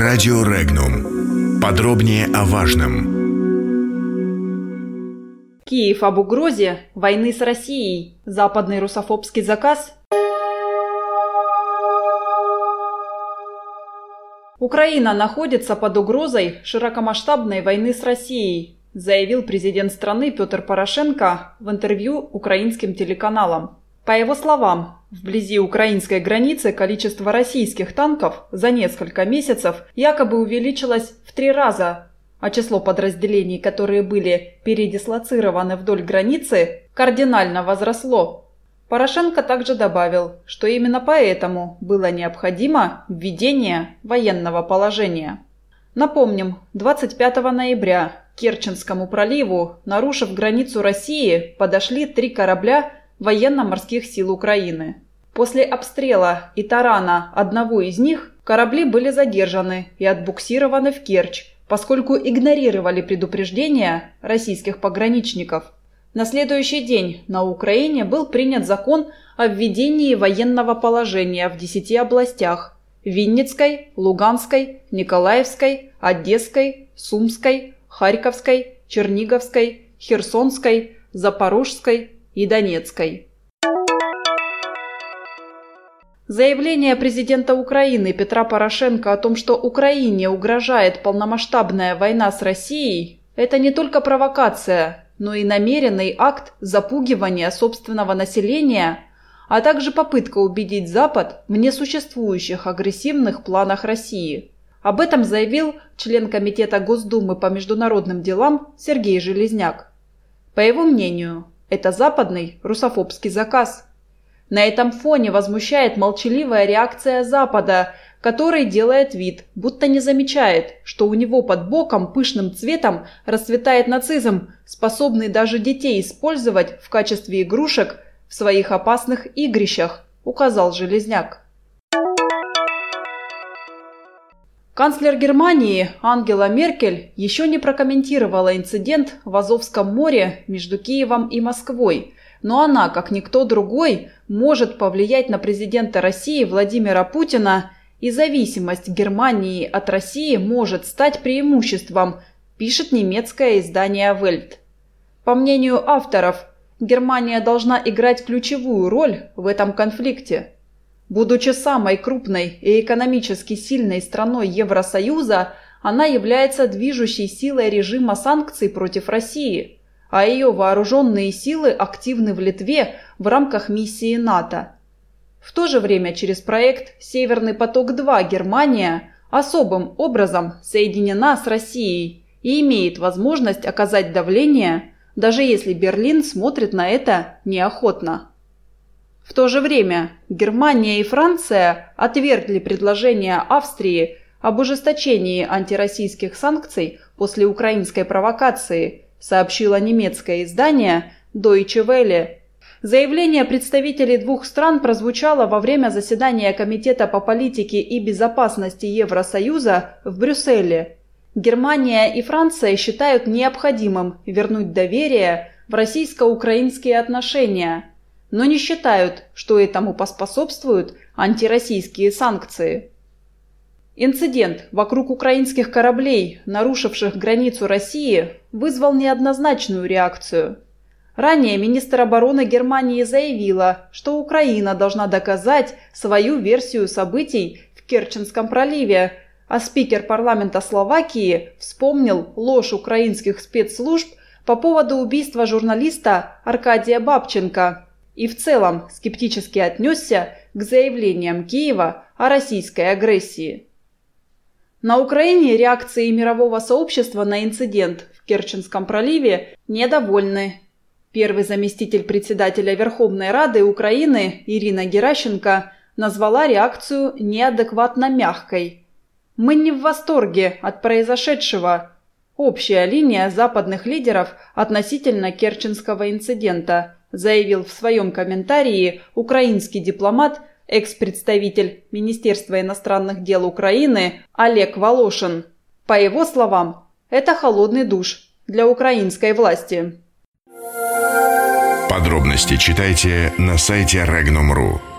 Радио Регнум. Подробнее о важном. Киев об угрозе войны с Россией. Западный русофобский заказ. Украина находится под угрозой широкомасштабной войны с Россией, заявил президент страны Петр Порошенко в интервью украинским телеканалам. По его словам, вблизи украинской границы количество российских танков за несколько месяцев якобы увеличилось в три раза, а число подразделений, которые были передислоцированы вдоль границы, кардинально возросло. Порошенко также добавил, что именно поэтому было необходимо введение военного положения. Напомним, 25 ноября к Керченскому проливу, нарушив границу России, подошли три корабля военно-морских сил Украины. После обстрела и тарана одного из них корабли были задержаны и отбуксированы в Керчь, поскольку игнорировали предупреждения российских пограничников. На следующий день на Украине был принят закон о введении военного положения в 10 областях – Винницкой, Луганской, Николаевской, Одесской, Сумской, Харьковской, Черниговской, Херсонской, Запорожской, и Донецкой. Заявление президента Украины Петра Порошенко о том, что Украине угрожает полномасштабная война с Россией, это не только провокация, но и намеренный акт запугивания собственного населения, а также попытка убедить Запад в несуществующих агрессивных планах России. Об этом заявил член Комитета Госдумы по международным делам Сергей Железняк. По его мнению, это западный русофобский заказ. На этом фоне возмущает молчаливая реакция Запада, который делает вид, будто не замечает, что у него под боком пышным цветом расцветает нацизм, способный даже детей использовать в качестве игрушек в своих опасных игрищах, указал Железняк. Канцлер Германии Ангела Меркель еще не прокомментировала инцидент в Азовском море между Киевом и Москвой, но она, как никто другой, может повлиять на президента России Владимира Путина, и зависимость Германии от России может стать преимуществом, пишет немецкое издание Welt. По мнению авторов, Германия должна играть ключевую роль в этом конфликте. Будучи самой крупной и экономически сильной страной Евросоюза, она является движущей силой режима санкций против России, а ее вооруженные силы активны в Литве в рамках миссии НАТО. В то же время через проект «Северный поток-2» Германия особым образом соединена с Россией и имеет возможность оказать давление, даже если Берлин смотрит на это неохотно. В то же время Германия и Франция отвергли предложение Австрии об ужесточении антироссийских санкций после украинской провокации, сообщило немецкое издание Deutsche Welle. Заявление представителей двух стран прозвучало во время заседания Комитета по политике и безопасности Евросоюза в Брюсселе. Германия и Франция считают необходимым вернуть доверие в российско-украинские отношения – но не считают, что этому поспособствуют антироссийские санкции. Инцидент вокруг украинских кораблей, нарушивших границу России, вызвал неоднозначную реакцию. Ранее министр обороны Германии заявила, что Украина должна доказать свою версию событий в Керченском проливе, а спикер парламента Словакии вспомнил ложь украинских спецслужб по поводу убийства журналиста Аркадия Бабченко – и в целом скептически отнесся к заявлениям Киева о российской агрессии. На Украине реакции мирового сообщества на инцидент в Керченском проливе недовольны. Первый заместитель председателя Верховной Рады Украины Ирина Геращенко назвала реакцию неадекватно мягкой. «Мы не в восторге от произошедшего», общая линия западных лидеров относительно Керченского инцидента – заявил в своем комментарии украинский дипломат, экс-представитель Министерства иностранных дел Украины Олег Волошин. По его словам, это холодный душ для украинской власти. Подробности читайте на сайте Regnum.ru.